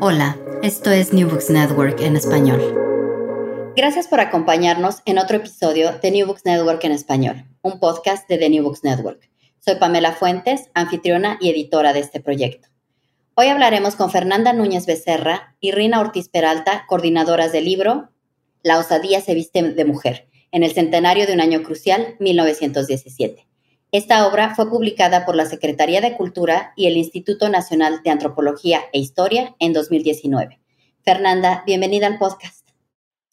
Hola, esto es New Books Network en español. Gracias por acompañarnos en otro episodio de New Books Network en español, un podcast de The New Books Network. Soy Pamela Fuentes, anfitriona y editora de este proyecto. Hoy hablaremos con Fernanda Núñez Becerra y Rina Ortiz Peralta, coordinadoras del libro La osadía se viste de mujer, en el centenario de un año crucial, 1917 esta obra fue publicada por la Secretaría de Cultura y el Instituto Nacional de Antropología e Historia en 2019. Fernanda, bienvenida al podcast.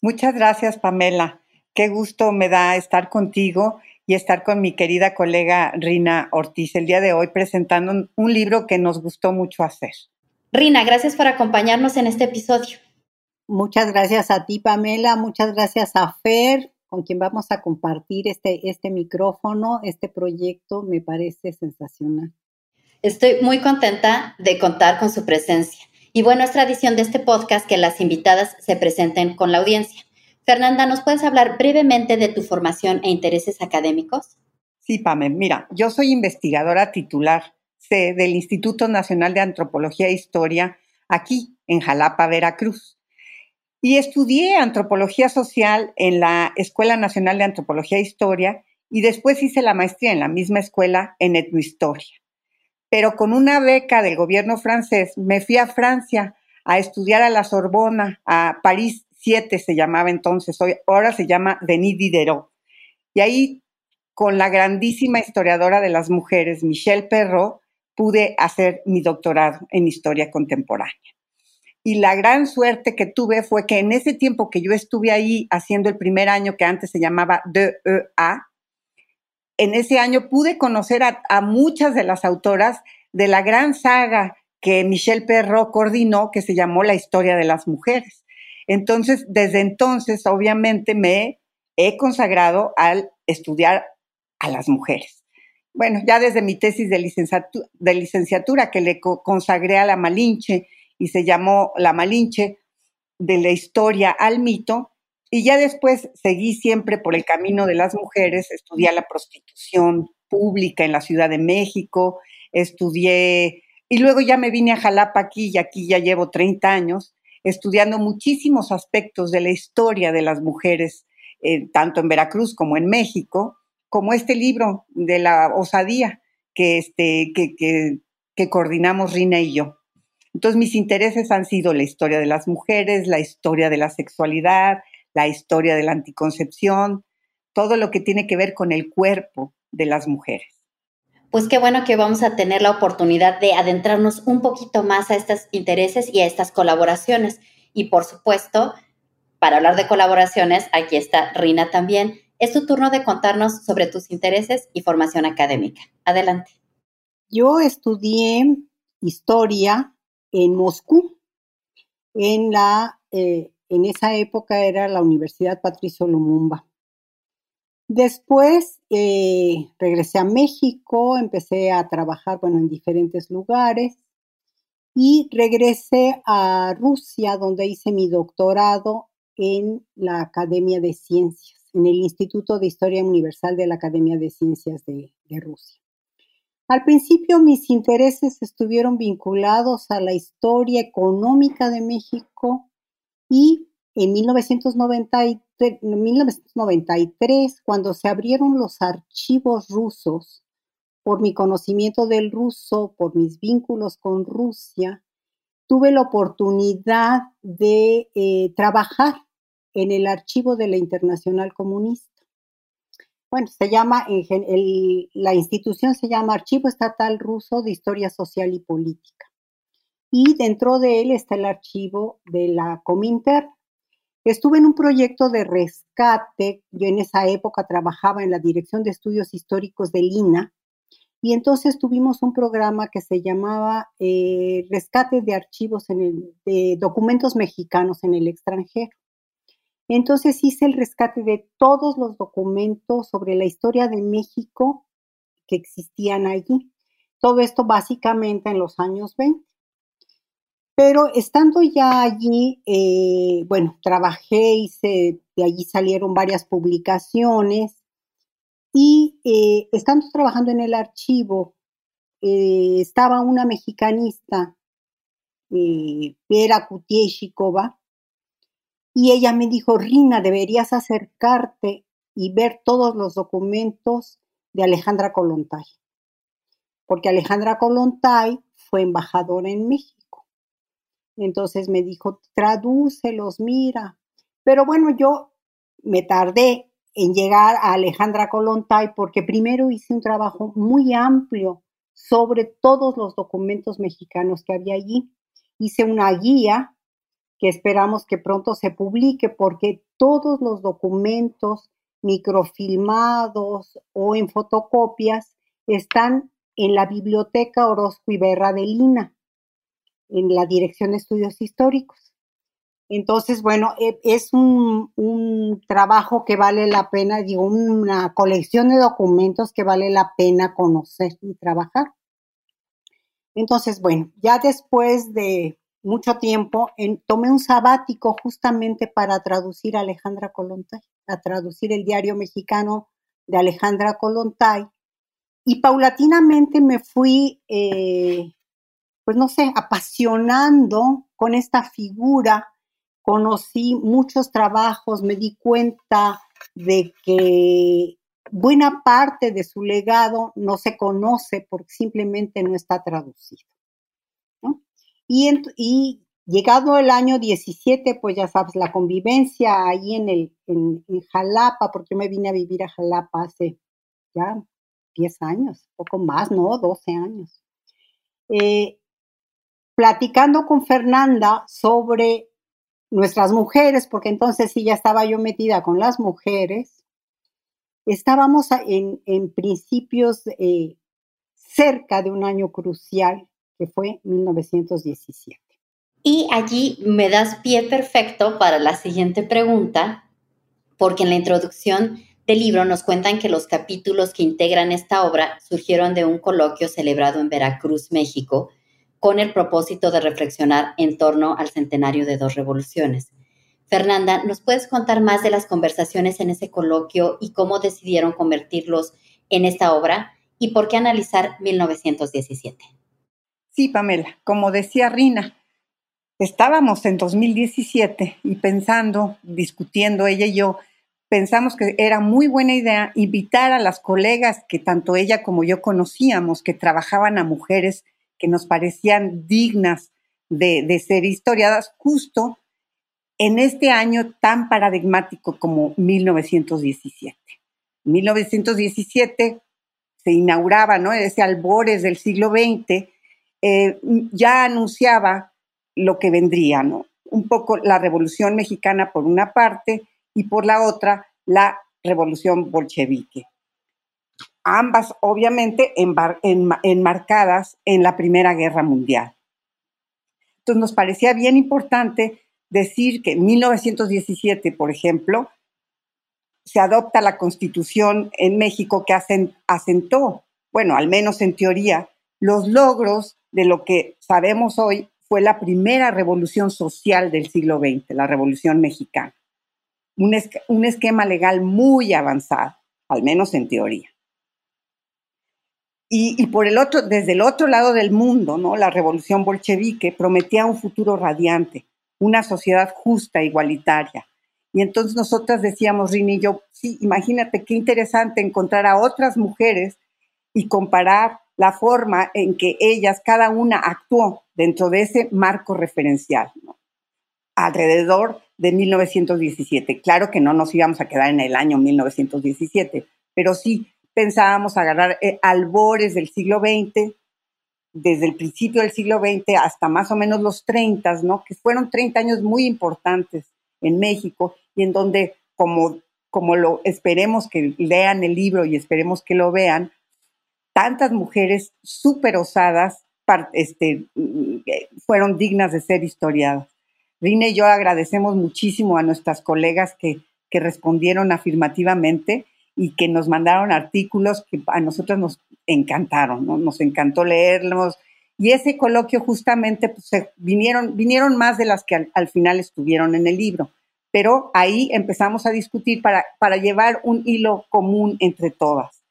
Muchas gracias, Pamela. Qué gusto me da estar contigo y estar con mi querida colega Rina Ortiz el día de hoy presentando un libro que nos gustó mucho hacer. Rina, gracias por acompañarnos en este episodio. Muchas gracias a ti, Pamela. Muchas gracias a Fer con quien vamos a compartir este, este micrófono, este proyecto, me parece sensacional. Estoy muy contenta de contar con su presencia. Y bueno, es tradición de este podcast que las invitadas se presenten con la audiencia. Fernanda, ¿nos puedes hablar brevemente de tu formación e intereses académicos? Sí, Pamela. Mira, yo soy investigadora titular del Instituto Nacional de Antropología e Historia aquí en Jalapa, Veracruz. Y estudié antropología social en la Escuela Nacional de Antropología e Historia y después hice la maestría en la misma escuela en etnohistoria. Pero con una beca del gobierno francés me fui a Francia a estudiar a la Sorbona, a París 7 se llamaba entonces, hoy, ahora se llama Denis Diderot. Y ahí, con la grandísima historiadora de las mujeres, Michelle Perrault, pude hacer mi doctorado en historia contemporánea. Y la gran suerte que tuve fue que en ese tiempo que yo estuve ahí haciendo el primer año que antes se llamaba DEA, en ese año pude conocer a, muchas de las autoras de la gran saga que Michelle Perrault coordinó, que se llamó La historia de las mujeres. Entonces, desde entonces, obviamente, me he consagrado al estudiar a las mujeres. Bueno, ya desde mi tesis de licenciatura que le consagré a la Malinche y se llamó La Malinche, de la historia al mito, y ya después seguí siempre por el camino de las mujeres, estudié la prostitución pública en la Ciudad de México, estudié, y luego ya me vine a Jalapa aquí, y aquí ya llevo 30 años, estudiando muchísimos aspectos de la historia de las mujeres, eh, tanto en Veracruz como en México, como este libro de la osadía que, este, que, que, que coordinamos Rina y yo. Entonces mis intereses han sido la historia de las mujeres, la historia de la sexualidad, la historia de la anticoncepción, todo lo que tiene que ver con el cuerpo de las mujeres. Pues qué bueno que vamos a tener la oportunidad de adentrarnos un poquito más a estos intereses y a estas colaboraciones. Y por supuesto, para hablar de colaboraciones, aquí está Rina también. Es tu turno de contarnos sobre tus intereses y formación académica. Adelante. Yo estudié historia en Moscú. En, la, eh, en esa época era la Universidad Patricio Lumumba. Después eh, regresé a México, empecé a trabajar bueno, en diferentes lugares y regresé a Rusia, donde hice mi doctorado en la Academia de Ciencias, en el Instituto de Historia Universal de la Academia de Ciencias de Rusia. Al principio mis intereses estuvieron vinculados a la historia económica de México y en 1993, cuando se abrieron los archivos rusos, por mi conocimiento del ruso, por mis vínculos con Rusia, tuve la oportunidad de eh, trabajar en el archivo de la Internacional Comunista bueno, se llama, la institución se llama Archivo Estatal Ruso de Historia Social y Política. Y dentro de él está el archivo de la Cominter. Estuve en un proyecto de rescate, yo en esa época trabajaba en la Dirección de Estudios Históricos del INA, y entonces tuvimos un programa que se llamaba eh, Rescate de Archivos en de Documentos Mexicanos en el extranjero. Entonces hice el rescate de todos los documentos sobre la historia de México que existían allí. Todo esto básicamente en los años 20. Pero estando ya allí, eh, bueno, trabajé, hice, de allí salieron varias publicaciones y eh, estando trabajando en el archivo, eh, estaba una mexicanista Vera Kutieshikova, y ella me dijo, Rina, deberías acercarte y ver todos los documentos de Alejandra Kolontai, porque Alejandra Kolontai fue embajadora en México. Entonces me dijo, tradúcelos, mira. Pero bueno, yo me tardé en llegar a Alejandra Kolontai porque primero hice un trabajo muy amplio sobre todos los documentos mexicanos que había allí. Hice una guía que esperamos que pronto se publique porque todos los documentos microfilmados o en fotocopias están en la Biblioteca Orozco Iberra de Lina, en la Dirección de Estudios Históricos. Entonces, bueno, e, es un, trabajo que vale la pena, digo, una colección de documentos que vale la pena conocer y trabajar. Entonces, bueno, ya después de mucho tiempo, tomé un sabático justamente para traducir a Alejandra Colontay, a traducir el diario mexicano de Alejandra Colontay. Y paulatinamente me fui, eh, pues no sé, apasionando con esta figura conocí muchos trabajos, me di cuenta de que buena parte de su legado no se conoce porque simplemente no está traducido. Y, llegado el año 17, pues ya sabes, la convivencia ahí en, el, en, Jalapa, porque yo me vine a vivir a Jalapa hace ya 10 años, poco más, ¿no? 12 años. Eh, platicando con Fernanda sobre nuestras mujeres, porque entonces sí ya estaba yo metida con las mujeres, estábamos en, principios eh, cerca de un año crucial que fue 1917. Y allí me das pie perfecto para la siguiente pregunta, porque en la introducción del libro nos cuentan que los capítulos que integran esta obra surgieron de un coloquio celebrado en Veracruz, México, con el propósito de reflexionar en torno al centenario de dos revoluciones. Fernanda, ¿nos puedes contar más de las conversaciones en ese coloquio y cómo decidieron convertirlos en esta obra y por qué analizar 1917? Sí, Pamela, como decía Rina, estábamos en 2017 y pensando, discutiendo ella y yo, pensamos que era muy buena idea invitar a las colegas que tanto ella como yo conocíamos, que trabajaban a mujeres que nos parecían dignas de, ser historiadas justo en este año tan paradigmático como 1917. 1917 se inauguraba, ¿no? Ese albores del siglo XX, eh, ya anunciaba lo que vendría, ¿no? Un poco la Revolución Mexicana por una parte y por la otra la Revolución Bolchevique ambas obviamente enmarcadas en la Primera Guerra Mundial. Entonces nos parecía bien importante decir que en 1917, por ejemplo, se adopta la constitución en México que asentó, bueno, al menos en teoría, los logros de lo que sabemos hoy fue la primera revolución social del siglo XX, la revolución mexicana. Un, esquema legal muy avanzado, al menos en teoría. Y, por el otro, desde el otro lado del mundo, ¿no? La revolución bolchevique prometía un futuro radiante, una sociedad justa, igualitaria. Y entonces nosotras decíamos, Rini yo, sí, imagínate qué interesante encontrar a otras mujeres y comparar la forma en que ellas, cada una, actuó dentro de ese marco referencial, alrededor de 1917. Claro que no nos íbamos a quedar en el año 1917, pero sí pensábamos agarrar eh, albores del siglo XX, desde el principio del siglo XX hasta más o menos los 30, ¿no? Que fueron 30 años muy importantes en México y en donde, como, como lo esperemos que lean el libro y esperemos que lo vean, tantas mujeres súper osadas este, fueron dignas de ser historiadas. Rina y yo agradecemos muchísimo a nuestras colegas que, respondieron afirmativamente y que nos mandaron artículos que a nosotros nos encantaron, ¿no? nos encantó leerlos. Y ese coloquio justamente pues, vinieron, vinieron más de las que al, final estuvieron en el libro, pero ahí empezamos a discutir para llevar un hilo común entre todas.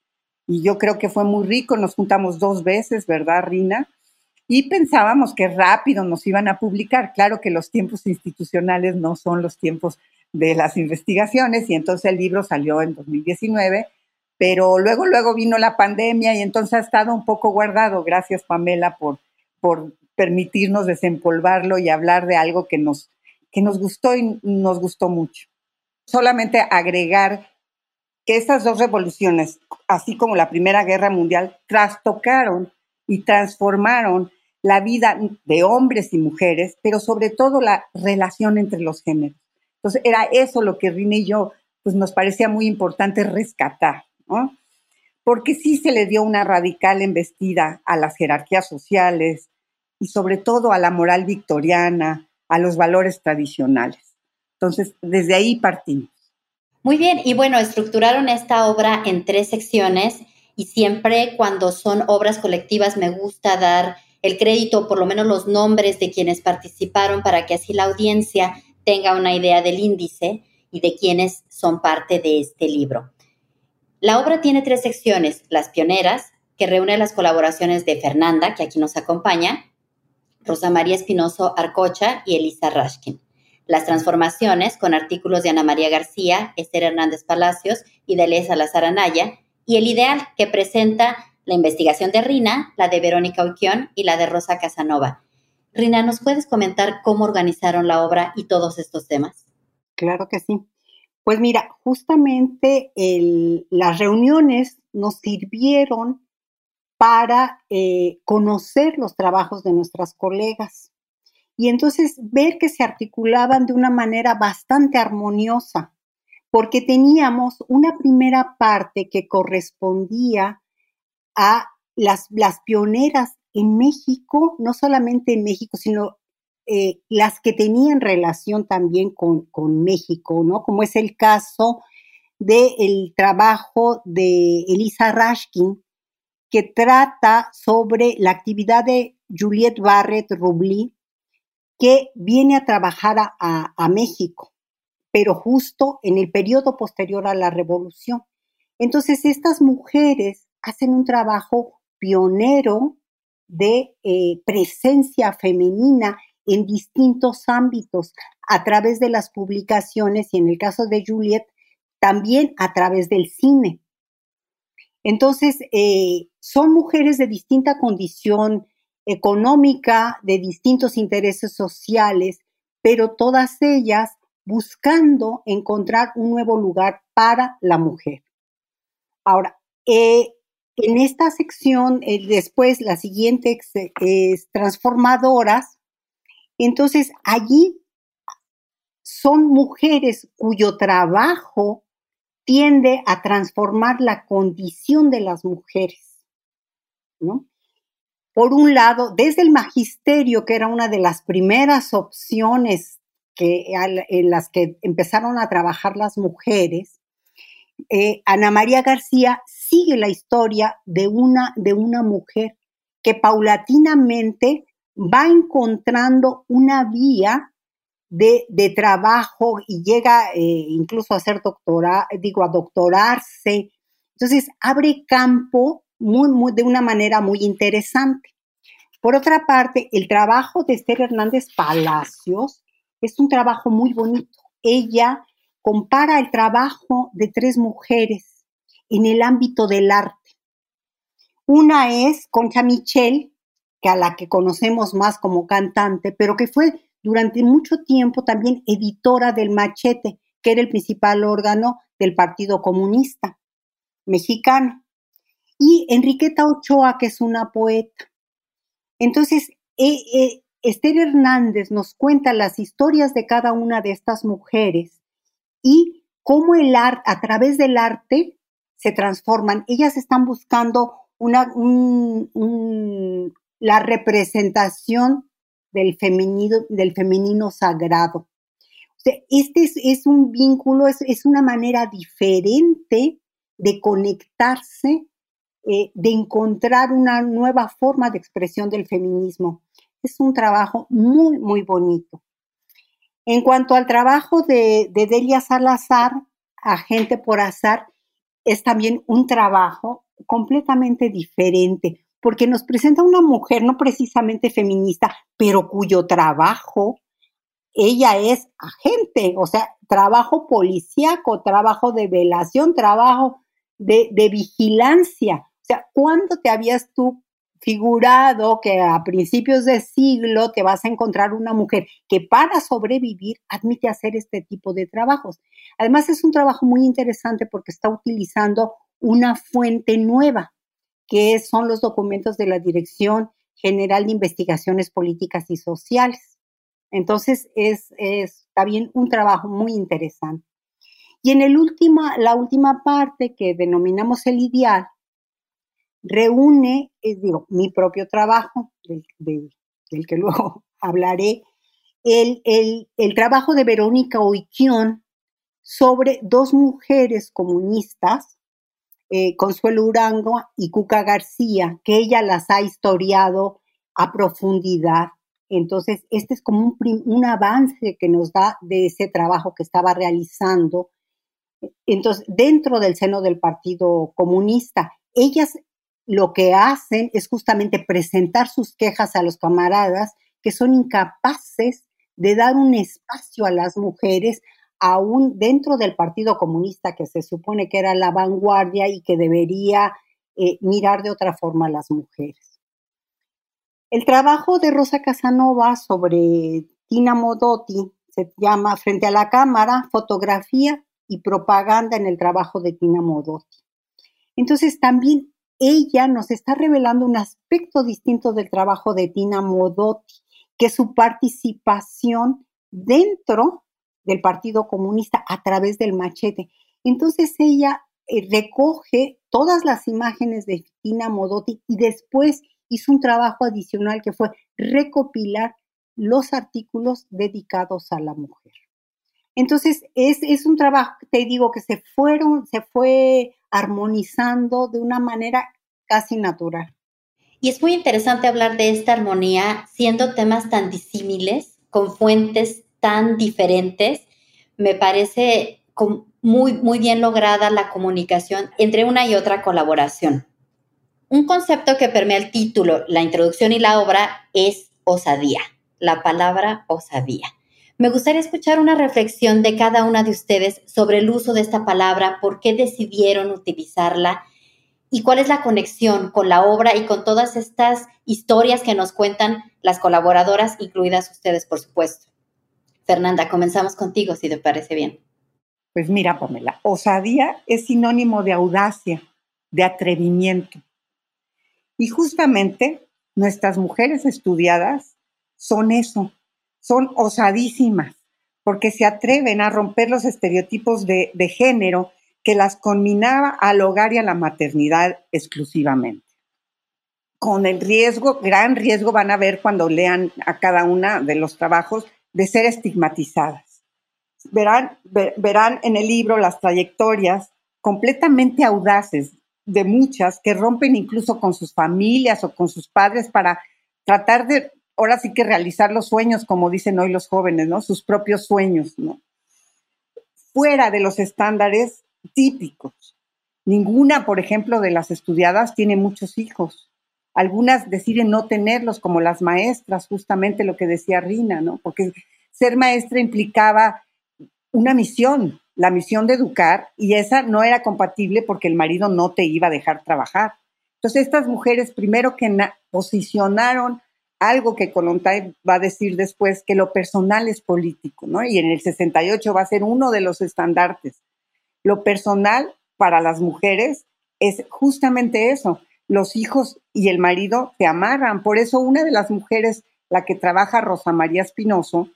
Y yo creo que fue muy rico, nos juntamos dos veces, ¿verdad, Rina? y pensábamos que rápido nos iban a publicar. Claro que los tiempos institucionales no son los tiempos de las investigaciones y entonces el libro salió en 2019, pero luego, luego vino la pandemia y entonces ha estado un poco guardado. Gracias, Pamela, por, por permitirnos desempolvarlo y hablar de algo que nos, que nos gustó y nos gustó mucho. Solamente agregar que estas dos revoluciones, así como la Primera Guerra Mundial, trastocaron y transformaron la vida de hombres y mujeres, pero sobre todo la relación entre los géneros. Entonces, era eso lo que Rina y yo, pues nos parecía muy importante rescatar, ¿no? Porque sí se le dio una radical embestida a las jerarquías sociales y sobre todo a la moral victoriana, a los valores tradicionales. Entonces, desde ahí partimos. Muy bien, y bueno, estructuraron esta obra en tres secciones y siempre cuando son obras colectivas me gusta dar el crédito, por lo menos los nombres de quienes participaron para que así la audiencia tenga una idea del índice y de quienes son parte de este libro. La obra tiene tres secciones, las pioneras, que reúne las colaboraciones de Fernanda, que aquí nos acompaña, Rosa María Espinoso Arcocha y Elisa Rashkin. Las transformaciones, con artículos de Ana María García, Esther Hernández Palacios y de Elisa Salazar Anaya, y el ideal, que presenta la investigación de Rina, la de Verónica Uquión y la de Rosa Casanova. Rina, ¿nos puedes comentar cómo organizaron la obra y todos estos temas? Claro que sí. Pues mira, justamente las reuniones nos sirvieron para eh, conocer los trabajos de nuestras colegas y entonces ver que se articulaban de una manera bastante armoniosa, porque teníamos una primera parte que correspondía a las, pioneras en México, no solamente en México, sino eh, las que tenían relación también con, México, ¿no? Como es el caso del trabajo de Elisa Rashkin, que trata sobre la actividad de Juliette Barrett Rubli, que viene a trabajar a, México, pero justo en el periodo posterior a la revolución. Entonces, estas mujeres hacen un trabajo pionero de eh, presencia femenina en distintos ámbitos a través de las publicaciones y en el caso de Juliet, también a través del cine. Entonces, eh, son mujeres de distinta condición económica, de distintos intereses sociales, pero todas ellas buscando encontrar un nuevo lugar para la mujer. Ahora, eh, en esta sección, eh, después la siguiente es, transformadoras. Entonces, allí son mujeres cuyo trabajo tiende a transformar la condición de las mujeres. Por un lado, desde el magisterio, que era una de las primeras opciones en las que empezaron a trabajar las mujeres, eh, Ana María García sigue la historia de una, de una mujer que paulatinamente va encontrando una vía de, trabajo y llega eh, incluso a ser doctora, digo, a doctorarse. Entonces, abre campo muy, de una manera muy interesante. Por otra parte, el trabajo de Esther Hernández Palacios es un trabajo muy bonito. Ella compara el trabajo de tres mujeres en el ámbito del arte. Una es Concha Michel, que a la que conocemos más como cantante, pero que fue durante mucho tiempo también editora del Machete, que era el principal órgano del Partido Comunista mexicano. Y Enriqueta Ochoa, que es una poeta. Entonces, eh, eh, Esther Hernández nos cuenta las historias de cada una de estas mujeres y cómo el arte, a través del arte, se transforman. Ellas están buscando la representación del femenino, del femenino sagrado. este es, un vínculo, es, una manera diferente de conectarse, eh, de encontrar una nueva forma de expresión del feminismo. Es un trabajo muy, muy bonito. En cuanto al trabajo de, Delia Salazar, Agente por Azar, es también un trabajo completamente diferente, porque nos presenta una mujer no precisamente feminista, pero cuyo trabajo, ella es agente, o sea, trabajo policíaco, trabajo de velación, trabajo de, de vigilancia. Sea, ¿cuándo te habías tú figurado que a principios de siglo te vas a encontrar una mujer que para sobrevivir admite hacer este tipo de trabajos. Además es un trabajo muy interesante porque está utilizando una fuente nueva, que son los documentos de la Dirección General de Investigaciones Políticas y Sociales. Entonces es, es también un trabajo muy interesante. Y en el última, la última parte que denominamos el ideal, reúne, es, digo, mi propio trabajo, del, que luego hablaré, el, el, trabajo de Verónica Oiquión sobre dos mujeres comunistas, eh, Consuelo Urango y Cuca García, que ella las ha historiado a profundidad. Entonces, este es como un, un avance que nos da de ese trabajo que estaba realizando. Entonces, dentro del seno del Partido Comunista, ellas lo que hacen es justamente presentar sus quejas a los camaradas que son incapaces de dar un espacio a las mujeres aún dentro del Partido Comunista, que se supone que era la vanguardia y que debería eh, mirar de otra forma a las mujeres. El trabajo de Rosa Casanova sobre Tina Modotti se llama Frente a la Cámara, Fotografía y Propaganda en el trabajo de Tina Modotti. Entonces también ella nos está revelando un aspecto distinto del trabajo de Tina Modotti, que es su participación dentro del Partido Comunista a través del machete. Entonces ella eh, recoge todas las imágenes de Tina Modotti y después hizo un trabajo adicional que fue recopilar los artículos dedicados a la mujer. Entonces, es, es un trabajo, te digo, que se fueron, se fue armonizando de una manera casi natural. Y es muy interesante hablar de esta armonía siendo temas tan disímiles, con fuentes tan diferentes. Me parece muy, muy bien lograda la comunicación entre una y otra colaboración. Un concepto que permea el título, la introducción y la obra es osadía, la palabra osadía. Me gustaría escuchar una reflexión de cada una de ustedes sobre el uso de esta palabra, por qué decidieron utilizarla y cuál es la conexión con la obra y con todas estas historias que nos cuentan las colaboradoras, incluidas ustedes, por supuesto. Fernanda, comenzamos contigo, si te parece bien. Pues mira, Pamela, osadía es sinónimo de audacia, de atrevimiento. Y justamente nuestras mujeres estudiadas son eso, son osadísimas, porque se atreven a romper los estereotipos de, género que las conminaba al hogar y a la maternidad exclusivamente. Con el riesgo, gran riesgo van a ver cuando lean a cada una de los trabajos de ser estigmatizadas. Verán, verán en el libro las trayectorias completamente audaces de muchas que rompen incluso con sus familias o con sus padres para tratar de ahora sí que realizar los sueños, como dicen hoy los jóvenes, ¿no? Sus propios sueños, ¿no? Fuera de los estándares típicos. Ninguna, por ejemplo, de las estudiadas tiene muchos hijos. Algunas deciden no tenerlos, como las maestras, justamente lo que decía Rina, ¿no? Porque ser maestra implicaba una misión, la misión de educar, y esa no era compatible porque el marido no te iba a dejar trabajar. Entonces, estas mujeres, primero que posicionaron algo que Colontay va a decir después, que lo personal es político, ¿no? Y en el 68 va a ser uno de los estandartes. Lo personal para las mujeres es justamente eso. Los hijos y el marido te amarran. Por eso una de las mujeres, la que trabaja Rosa María Espinoso,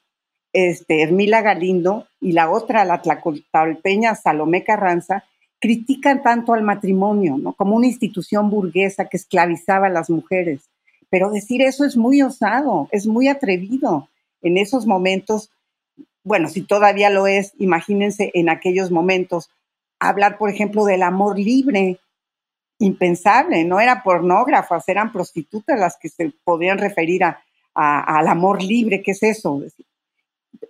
este, Hermila Galindo, y la otra, la tlacotalpeña Salomé Carranza, critican tanto al matrimonio. Como una institución burguesa que esclavizaba a las mujeres pero decir eso es muy osado, es muy atrevido. En esos momentos, bueno, si todavía lo es, imagínense en aquellos momentos, hablar, por ejemplo, del amor libre, impensable, no eran pornógrafas, eran prostitutas las que se podían referir a, al amor libre, ¿qué es eso?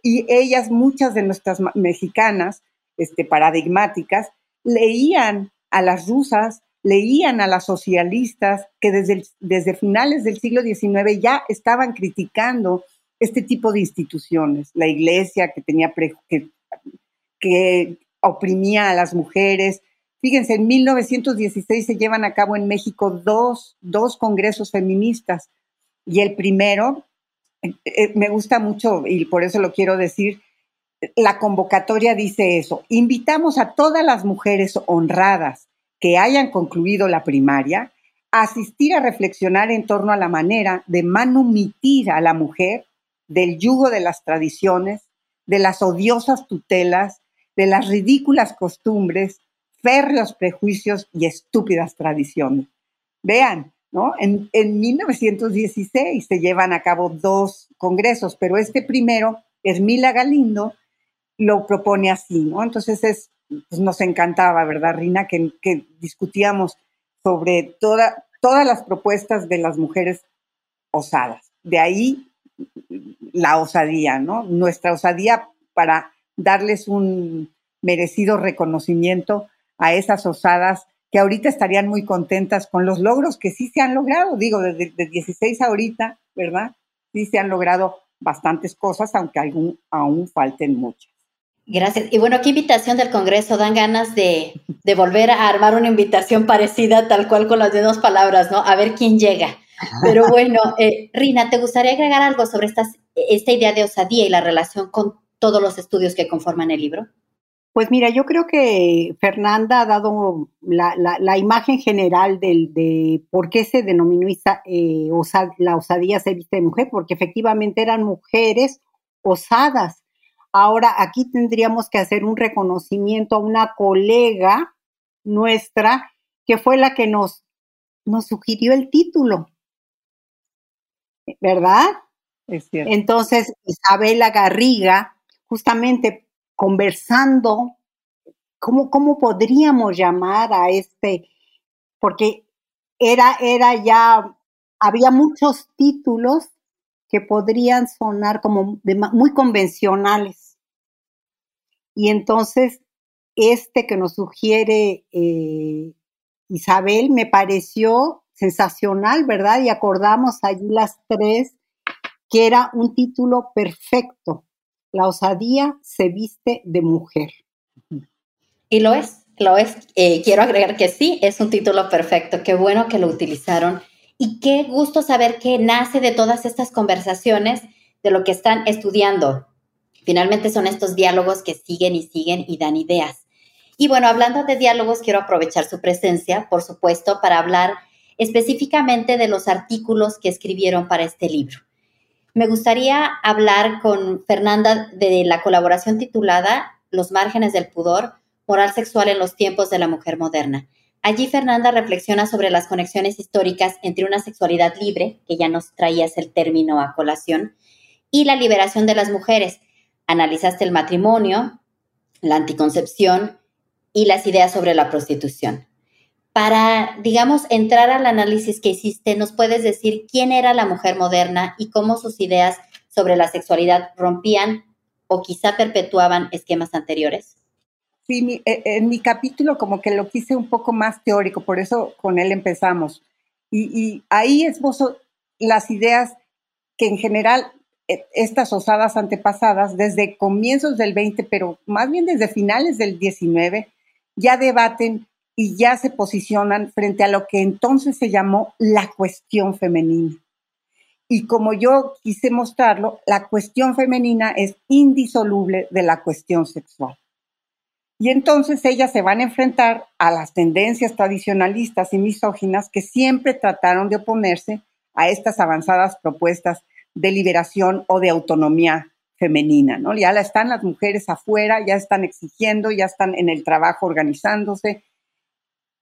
Y ellas, muchas de nuestras mexicanas, este, paradigmáticas, leían a las rusas leían a las socialistas que desde, desde finales del siglo XIX ya estaban criticando este tipo de instituciones, la iglesia que tenía que, que oprimía a las mujeres. Fíjense, en 1916 se llevan a cabo en México dos, dos congresos feministas y el primero, eh, eh, me gusta mucho y por eso lo quiero decir, la convocatoria dice eso, invitamos a todas las mujeres honradas que hayan concluido la primaria a asistir a reflexionar en torno a la manera de manumitir a la mujer del yugo de las tradiciones, de las odiosas tutelas, de las ridículas costumbres, férreos prejuicios y estúpidas tradiciones. Vean, ¿no? En, en 1916 se llevan a cabo dos congresos, pero este primero, Esmila Galindo, lo propone así, ¿no? Entonces es, pues nos encantaba, ¿verdad, Rina? Que, que discutíamos sobre toda, todas las propuestas de las mujeres osadas. De ahí la osadía, ¿no? Nuestra osadía para darles un merecido reconocimiento a esas osadas que ahorita estarían muy contentas con los logros que sí se han logrado. Digo, desde de 16 ahorita, ¿verdad? Sí se han logrado bastantes cosas, aunque aún, aún falten muchas. Gracias. Y bueno, qué invitación del Congreso. Dan ganas de, de, volver a armar una invitación parecida, tal cual con las dos palabras, ¿no? A ver quién llega. Pero bueno, eh, Rina, ¿te gustaría agregar algo sobre estas, esta idea de osadía y la relación con todos los estudios que conforman el libro? Pues mira, yo creo que Fernanda ha dado la, la, imagen general del, de por qué se denominó eh, la osadía se viste de mujer, porque efectivamente eran mujeres osadas. Ahora aquí tendríamos que hacer un reconocimiento a una colega nuestra que fue la que nos, nos sugirió el título. ¿verdad? Es cierto. Entonces, Isabela Garriga, justamente conversando, ¿cómo, ¿cómo podríamos llamar a este? Porque era, era ya, había muchos títulos que podrían sonar como muy convencionales. Y entonces, este que nos sugiere eh, Isabel me pareció sensacional, ¿verdad? Y acordamos allí las tres que era un título perfecto. La osadía se viste de mujer. Y lo es, lo es. Eh, quiero agregar que sí, es un título perfecto. Qué bueno que lo utilizaron. Y qué gusto saber que nace de todas estas conversaciones, de lo que están estudiando. Finalmente son estos diálogos que siguen y siguen y dan ideas. Y bueno, hablando de diálogos, quiero aprovechar su presencia, por supuesto, para hablar específicamente de los artículos que escribieron para este libro. Me gustaría hablar con Fernanda de la colaboración titulada Los márgenes del pudor, moral sexual en los tiempos de la mujer moderna. Allí Fernanda reflexiona sobre las conexiones históricas entre una sexualidad libre, que ya nos traías el término a colación, y la liberación de las mujeres. Analizaste el matrimonio, la anticoncepción y las ideas sobre la prostitución para, digamos, entrar al análisis que hiciste, ¿nos puedes decir quién era la mujer moderna y cómo sus ideas sobre la sexualidad rompían o quizá perpetuaban esquemas anteriores? Sí, eh, en mi capítulo como que lo quise un poco más teórico, por eso con él empezamos. Y, y ahí esbozo las ideas que en general eh, estas osadas antepasadas, desde comienzos del 20, pero más bien desde finales del 19, ya debaten y ya se posicionan frente a lo que entonces se llamó la cuestión femenina. Y como yo quise mostrarlo, la cuestión femenina es indisoluble de la cuestión sexual. Y entonces ellas se van a enfrentar a las tendencias tradicionalistas y misóginas que siempre trataron de oponerse a estas avanzadas propuestas de liberación o de autonomía femenina, ¿no? Ya están las mujeres afuera, ya están exigiendo, ya están en el trabajo organizándose,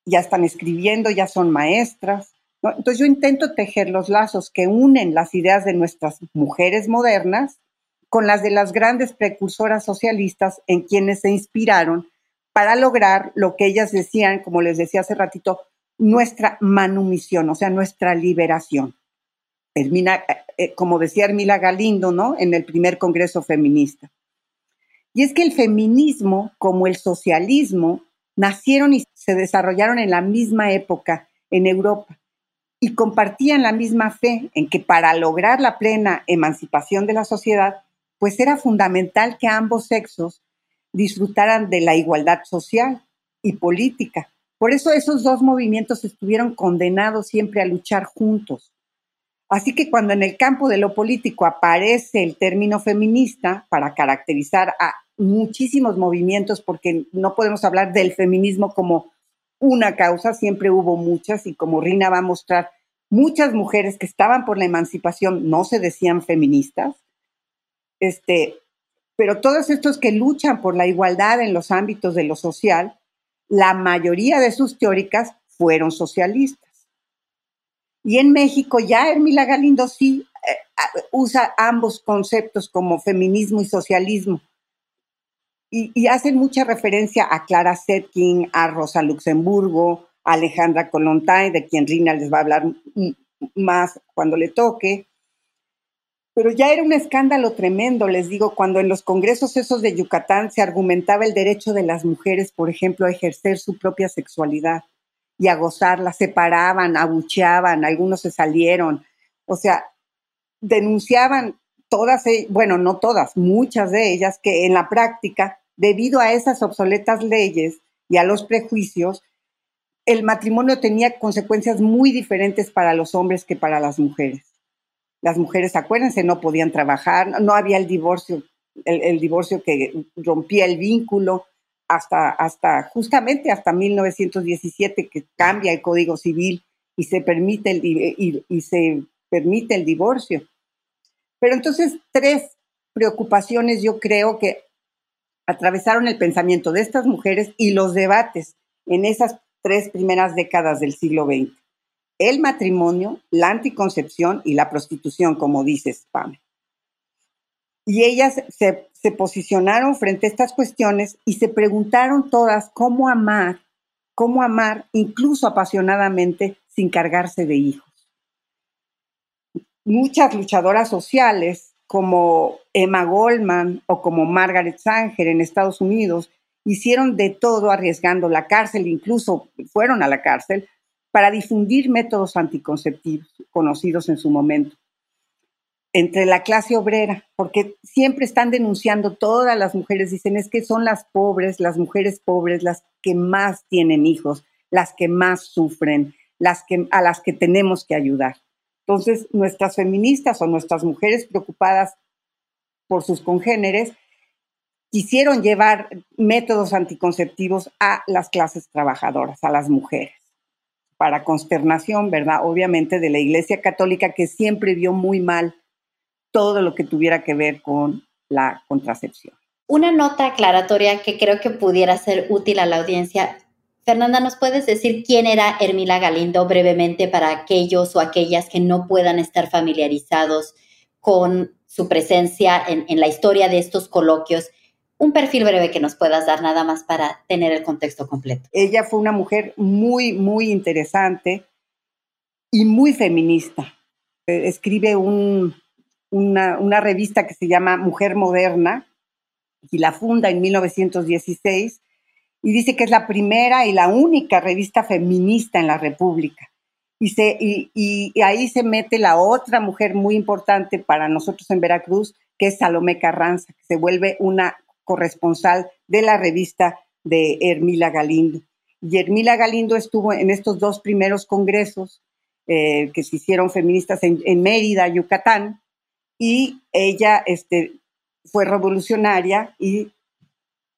ya están escribiendo, ya son maestras. Entonces yo intento tejer los lazos que unen las ideas de nuestras mujeres modernas con las de las grandes precursoras socialistas en quienes se inspiraron para lograr lo que ellas decían, como les decía hace ratito, nuestra manumisión, o sea, nuestra liberación. Hermina, eh, eh, como decía Hermila Galindo, ¿no? En el primer Congreso Feminista. Y es que el feminismo, como el socialismo, nacieron y se desarrollaron en la misma época en Europa y compartían la misma fe en que para lograr la plena emancipación de la sociedad, pues era fundamental que ambos sexos disfrutaran de la igualdad social y política. Por eso esos dos movimientos estuvieron condenados siempre a luchar juntos. Así que cuando en el campo de lo político aparece el término feminista para caracterizar a muchísimos movimientos, porque no podemos hablar del feminismo como una causa, siempre hubo muchas y como Rina va a mostrar, muchas mujeres que estaban por la emancipación no se decían feministas, este, pero todos estos que luchan por la igualdad en los ámbitos de lo social, la mayoría de sus teóricas fueron socialistas. Y en México ya Hermila Galindo sí eh, usa ambos conceptos como feminismo y socialismo. Y, hacen mucha referencia a Clara Zetkin, a Rosa Luxemburgo, a Alejandra Kolontai, de quien Rina les va a hablar más cuando le toque. Pero ya era un escándalo tremendo, les digo, cuando en los congresos esos de Yucatán se argumentaba el derecho de las mujeres, por ejemplo, a ejercer su propia sexualidad y a gozarla, se paraban, abucheaban, algunos se salieron, o sea, denunciaban todas, e, bueno, no todas, muchas de ellas, que en la práctica, debido a esas obsoletas leyes y a los prejuicios, el matrimonio tenía consecuencias muy diferentes para los hombres que para las mujeres. Las mujeres, acuérdense, no podían trabajar, no había el divorcio, el divorcio que rompía el vínculo, hasta, hasta justamente hasta 1917 que cambia el Código Civil y se permite el, y, se permite el divorcio. Pero entonces tres preocupaciones yo creo que atravesaron el pensamiento de estas mujeres y los debates en esas tres primeras décadas del siglo XX. El matrimonio, la anticoncepción y la prostitución, como dice Spam. Y ellas se, posicionaron frente a estas cuestiones y se preguntaron todas cómo amar, cómo amar incluso apasionadamente sin cargarse de hijos. Muchas luchadoras sociales como Emma Goldman o como Margaret Sanger en Estados Unidos hicieron de todo arriesgando la cárcel, incluso fueron a la cárcel, para difundir métodos anticonceptivos conocidos en su momento entre la clase obrera, porque siempre están denunciando todas las mujeres, dicen es que son las pobres, las mujeres pobres, las que más tienen hijos, las que más sufren, las que, a las que tenemos que ayudar. Entonces, nuestras feministas o nuestras mujeres preocupadas por sus congéneres quisieron llevar métodos anticonceptivos a las clases trabajadoras, a las mujeres, para consternación, ¿verdad? Obviamente de la Iglesia Católica que siempre vio muy mal todo lo que tuviera que ver con la contracepción. Una nota aclaratoria que creo que pudiera ser útil a la audiencia. Fernanda, ¿nos puedes decir quién era Hermila Galindo brevemente para aquellos o aquellas que no puedan estar familiarizados con su presencia en, la historia de estos coloquios? Un perfil breve que nos puedas dar nada más para tener el contexto completo. Ella fue una mujer muy, muy interesante y muy feminista. Eh, escribe un, una, revista que se llama Mujer Moderna y la funda en 1916 y dice que es la primera y la única revista feminista en la República. Y, se, y, ahí se mete la otra mujer muy importante para nosotros en Veracruz, que es Salomé Carranza, que se vuelve una corresponsal de la revista de Hermila Galindo. Y Hermila Galindo estuvo en estos dos primeros congresos eh, que se hicieron feministas en, en Mérida, Yucatán, y ella este, fue revolucionaria y,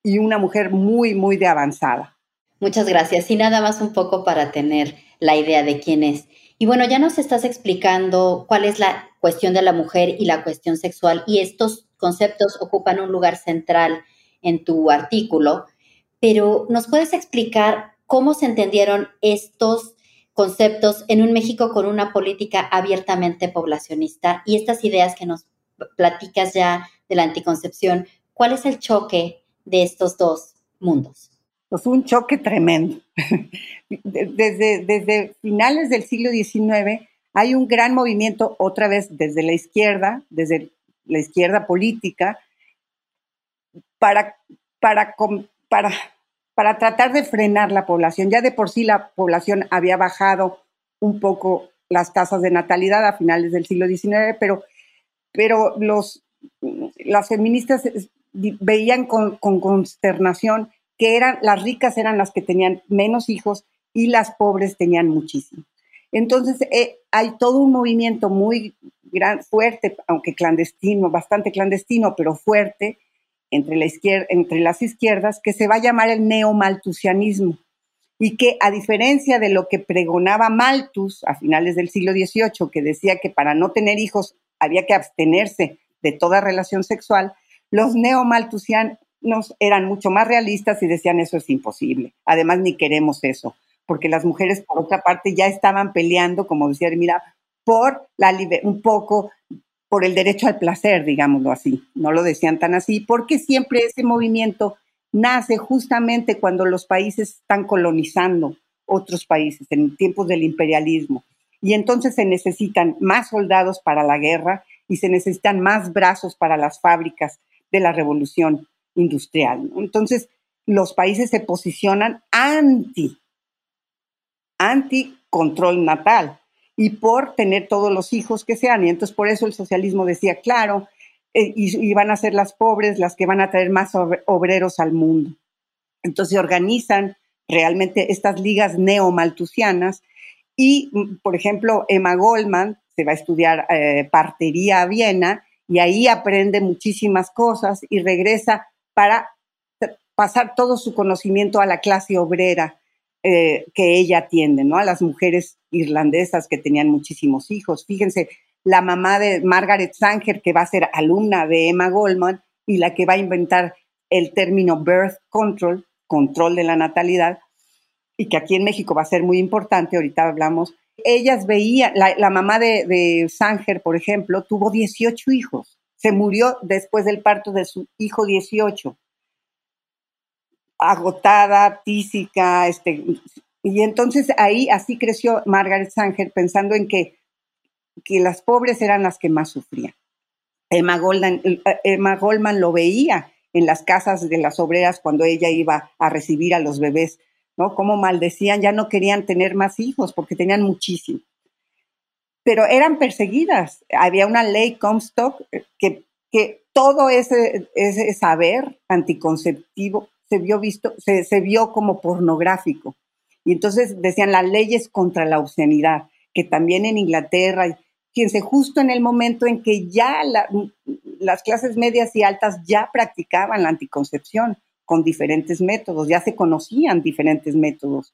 y una mujer muy, muy de avanzada. Muchas gracias. Y nada más un poco para tener la idea de quién es. Y bueno, ya nos estás explicando cuál es la cuestión de la mujer y la cuestión sexual y estos conceptos ocupan un lugar central en tu artículo, pero ¿nos puedes explicar cómo se entendieron estos conceptos en un México con una política abiertamente poblacionista y estas ideas que nos platicas ya de la anticoncepción, ¿cuál es el choque de estos dos mundos? Pues un choque tremendo. Desde, desde finales del siglo XIX hay un gran movimiento, otra vez desde la izquierda, desde la izquierda política, para, para, para para tratar de frenar la población. Ya de por sí la población había bajado un poco las tasas de natalidad a finales del siglo XIX, pero, pero los, las feministas veían con, consternación que eran, las ricas eran las que tenían menos hijos y las pobres tenían muchísimo. Entonces, eh, hay todo un movimiento muy gran, fuerte, aunque clandestino, bastante clandestino, pero fuerte, entre, la izquierda, entre las izquierdas, que se va a llamar el neomaltusianismo y que a diferencia de lo que pregonaba Malthus a finales del siglo XVIII, que decía que para no tener hijos había que abstenerse de toda relación sexual, los neomaltusianos eran mucho más realistas y decían eso es imposible. Además, ni queremos eso, porque las mujeres, por otra parte, ya estaban peleando, como decía, mira, por la un poco por el derecho al placer, digámoslo así. No lo decían tan así, porque siempre ese movimiento nace justamente cuando los países están colonizando otros países en tiempos del imperialismo. Y entonces se necesitan más soldados para la guerra y se necesitan más brazos para las fábricas de la revolución industrial. Entonces, los países se posicionan anti, anti control natal y por tener todos los hijos que sean. Y entonces por eso el socialismo decía, claro, eh, y, van a ser las pobres las que van a traer más obreros al mundo. Entonces organizan realmente estas ligas neomaltusianas y, mm, por ejemplo, Emma Goldman se va a estudiar eh, partería a Viena y ahí aprende muchísimas cosas y regresa para pasar todo su conocimiento a la clase obrera eh, que ella atiende, ¿no? A las mujeres irlandesas que tenían muchísimos hijos. Fíjense, la mamá de Margaret Sanger, que va a ser alumna de Emma Goldman y la que va a inventar el término birth control, control de la natalidad, y que aquí en México va a ser muy importante, ahorita hablamos. Ellas veían, la, mamá de, Sanger, por ejemplo, tuvo 18 hijos. Se murió después del parto de su hijo 18 agotada, tísica, este, y entonces ahí así creció Margaret Sanger pensando en que que las pobres eran las que más sufrían. Emma, Emma Goldman lo veía en las casas de las obreras cuando ella iba a recibir a los bebés, ¿no? Como maldecían, ya no querían tener más hijos porque tenían muchísimo. Pero eran perseguidas. Había una ley Comstock que, que todo ese, ese saber anticonceptivo se vio, visto, se, se vio como pornográfico. Y entonces decían las leyes contra la obscenidad, que también en Inglaterra fíjense, justo en el momento en que ya las clases medias y altas ya practicaban la anticoncepción con diferentes métodos, ya se conocían diferentes métodos.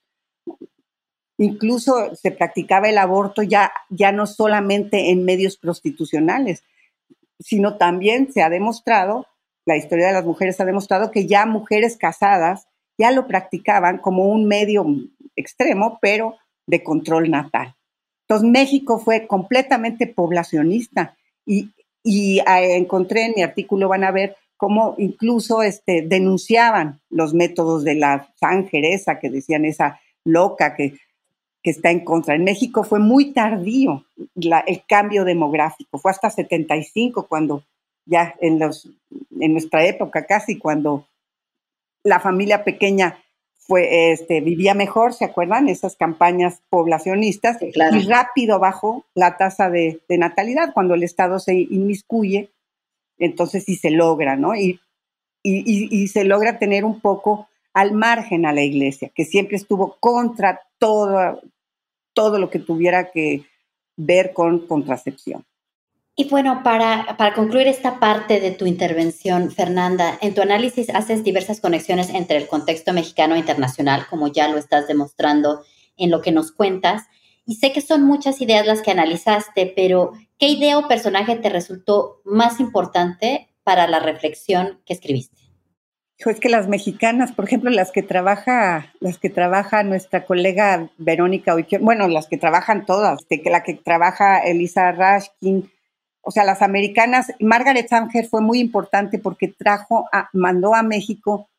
Incluso se practicaba el aborto ya, ya no solamente en medios prostitucionales, sino también se ha demostrado, la historia de las mujeres ha demostrado que ya mujeres casadas ya lo practicaban como un medio extremo, pero de control natal. Entonces México fue completamente poblacionista y, ah, encontré en mi artículo, van a ver cómo incluso este, denunciaban los métodos de la sanjereza, que decían esa loca que, que está en contra. En México fue muy tardío el cambio demográfico, fue hasta 75 cuando ya en, los, en nuestra época casi, cuando la familia pequeña fue, este, vivía mejor, ¿se acuerdan? Esas campañas poblacionistas. y rápido bajó la tasa de, natalidad cuando el Estado se inmiscuye, entonces sí se logra, ¿no? Y, y, se logra tener un poco al margen a la iglesia, que siempre estuvo contra todo, todo lo que tuviera que ver con contracepción. Y bueno, para, para, concluir esta parte de tu intervención, Fernanda, en tu análisis haces diversas conexiones entre el contexto mexicano e internacional, como ya lo estás demostrando en lo que nos cuentas. Y sé que son muchas ideas las que analizaste, pero ¿qué idea o personaje te resultó más importante para la reflexión que escribiste? Es que las mexicanas, por ejemplo, las que trabaja, las que trabaja nuestra colega Verónica bueno, las que trabajan todas, la que trabaja Elisa Rashkin, o sea, las americanas, Margaret Sanger fue muy importante porque trajo, mandó a México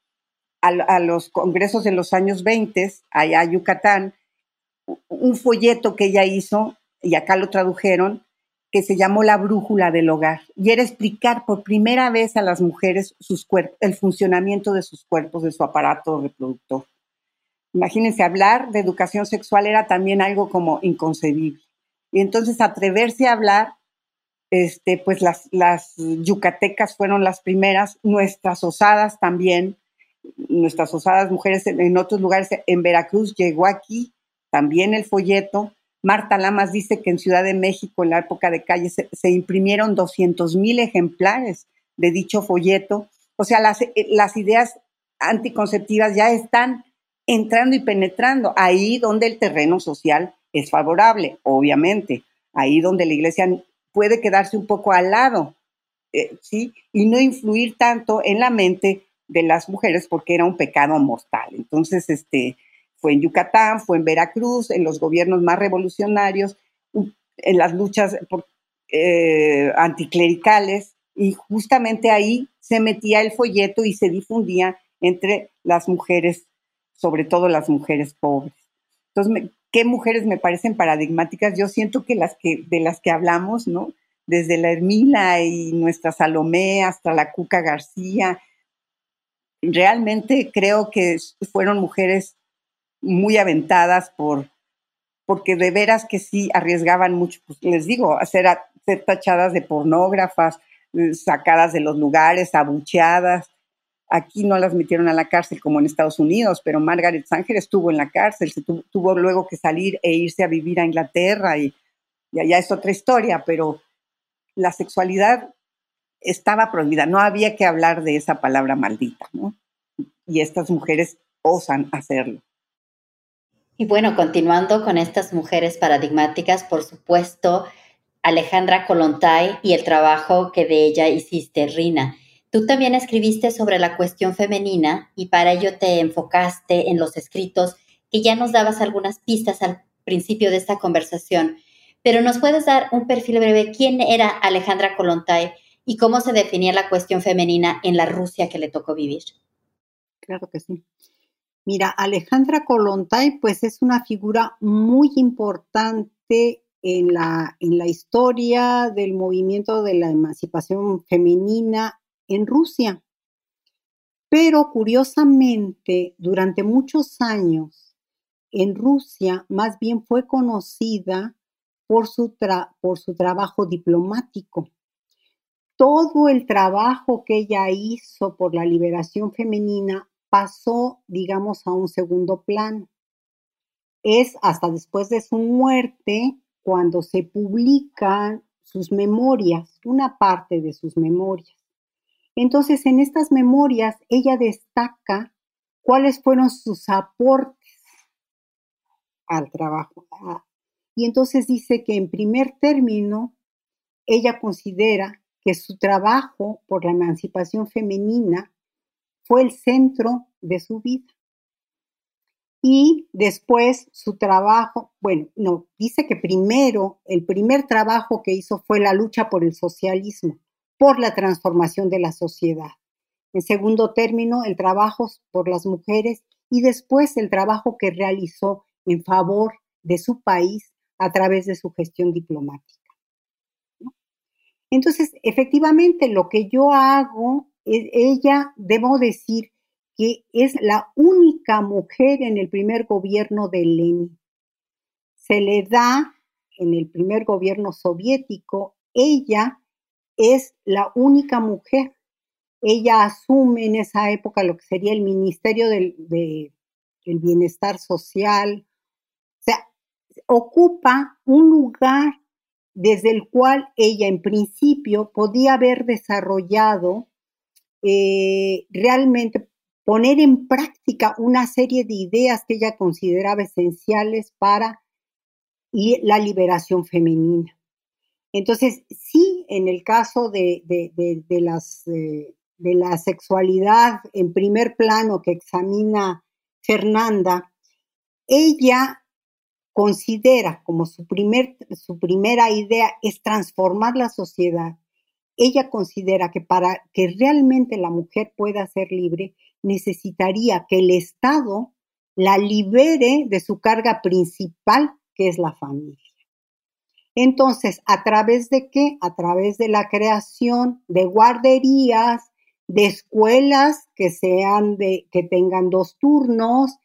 a, los congresos de los años 20, allá a Yucatán, un folleto que ella hizo, y acá lo tradujeron, que se llamó la brújula del hogar y era explicar por primera vez a las mujeres el funcionamiento de sus cuerpos, de su aparato reproductor. Imagínense, hablar de educación sexual era también algo como inconcebible. Y entonces atreverse a hablar, este, pues las, las yucatecas fueron las primeras, nuestras osadas también, nuestras osadas mujeres en, otros lugares, en Veracruz llegó aquí también el folleto. Marta Lamas dice que en Ciudad de México, en la época de calle, se, imprimieron 200 mil ejemplares de dicho folleto. O sea, las, las ideas anticonceptivas ya están entrando y penetrando ahí donde el terreno social es favorable, obviamente, ahí donde la iglesia puede quedarse un poco al lado, eh, ¿sí? Y no influir tanto en la mente de las mujeres porque era un pecado mortal. Entonces, este, fue en Yucatán, fue en Veracruz, en los gobiernos más revolucionarios, en las luchas eh, anticlericales, y justamente ahí se metía el folleto y se difundía entre las mujeres sobre todo las mujeres pobres. Entonces, ¿qué mujeres me parecen paradigmáticas? Yo siento que las que de las que hablamos, ¿no? Desde la Hermila y nuestra Salomé hasta la Cuca García, realmente creo que fueron mujeres muy aventadas por porque de veras que sí arriesgaban mucho, pues les digo, a ser, tachadas de pornógrafas, eh, sacadas de los lugares, abucheadas, Aquí no las metieron a la cárcel como en Estados Unidos, pero Margaret Sanger estuvo en la cárcel, se tuvo, luego que salir e irse a vivir a Inglaterra y, y allá es otra historia, pero la sexualidad estaba prohibida, no había que hablar de esa palabra maldita, ¿no? Y estas mujeres osan hacerlo. Y bueno, continuando con estas mujeres paradigmáticas, por supuesto, Alejandra Kolontai y el trabajo que de ella hiciste, Rina. Tú también escribiste sobre la cuestión femenina y para ello te enfocaste en los escritos que ya nos dabas algunas pistas al principio de esta conversación. Pero nos puedes dar un perfil breve. ¿Quién era Alejandra Kolontai y cómo se definía la cuestión femenina en la Rusia que le tocó vivir? Claro que sí. Mira, Alejandra Kolontai pues es una figura muy importante en la, en la historia del movimiento de la emancipación femenina en Rusia. Pero curiosamente, durante muchos años, en Rusia más bien fue conocida por su, por su trabajo diplomático. Todo el trabajo que ella hizo por la liberación femenina pasó, digamos, a un segundo plano. Es hasta después de su muerte cuando se publican sus memorias, una parte de sus memorias. Entonces, en estas memorias, ella destaca cuáles fueron sus aportes al trabajo. Y entonces dice que en primer término, ella considera que su trabajo por la emancipación femenina fue el centro de su vida. Y después su trabajo, bueno, no, dice que primero, el primer trabajo que hizo fue la lucha por el socialismo por la transformación de la sociedad. En segundo término, el trabajo por las mujeres y después el trabajo que realizó en favor de su país a través de su gestión diplomática. Entonces, efectivamente, lo que yo hago, ella, debo decir que es la única mujer en el primer gobierno de Lenin. Se le da en el primer gobierno soviético, ella es la única mujer. Ella asume en esa época lo que sería el Ministerio del, Bienestar Social. O sea, ocupa un lugar desde el cual ella en principio podía haber desarrollado eh, realmente poner en práctica una serie de ideas que ella consideraba esenciales para la liberación femenina. Entonces, sí, en el caso de, las, eh, de la sexualidad en primer plano que examina Fernanda, ella considera como su, primer, su primera idea es transformar la sociedad. Ella considera que para que realmente la mujer pueda ser libre, necesitaría que el Estado la libere de su carga principal, que es la familia. Entonces, ¿a través de qué? A través de la creación de guarderías, de escuelas que sean de, que tengan dos turnos,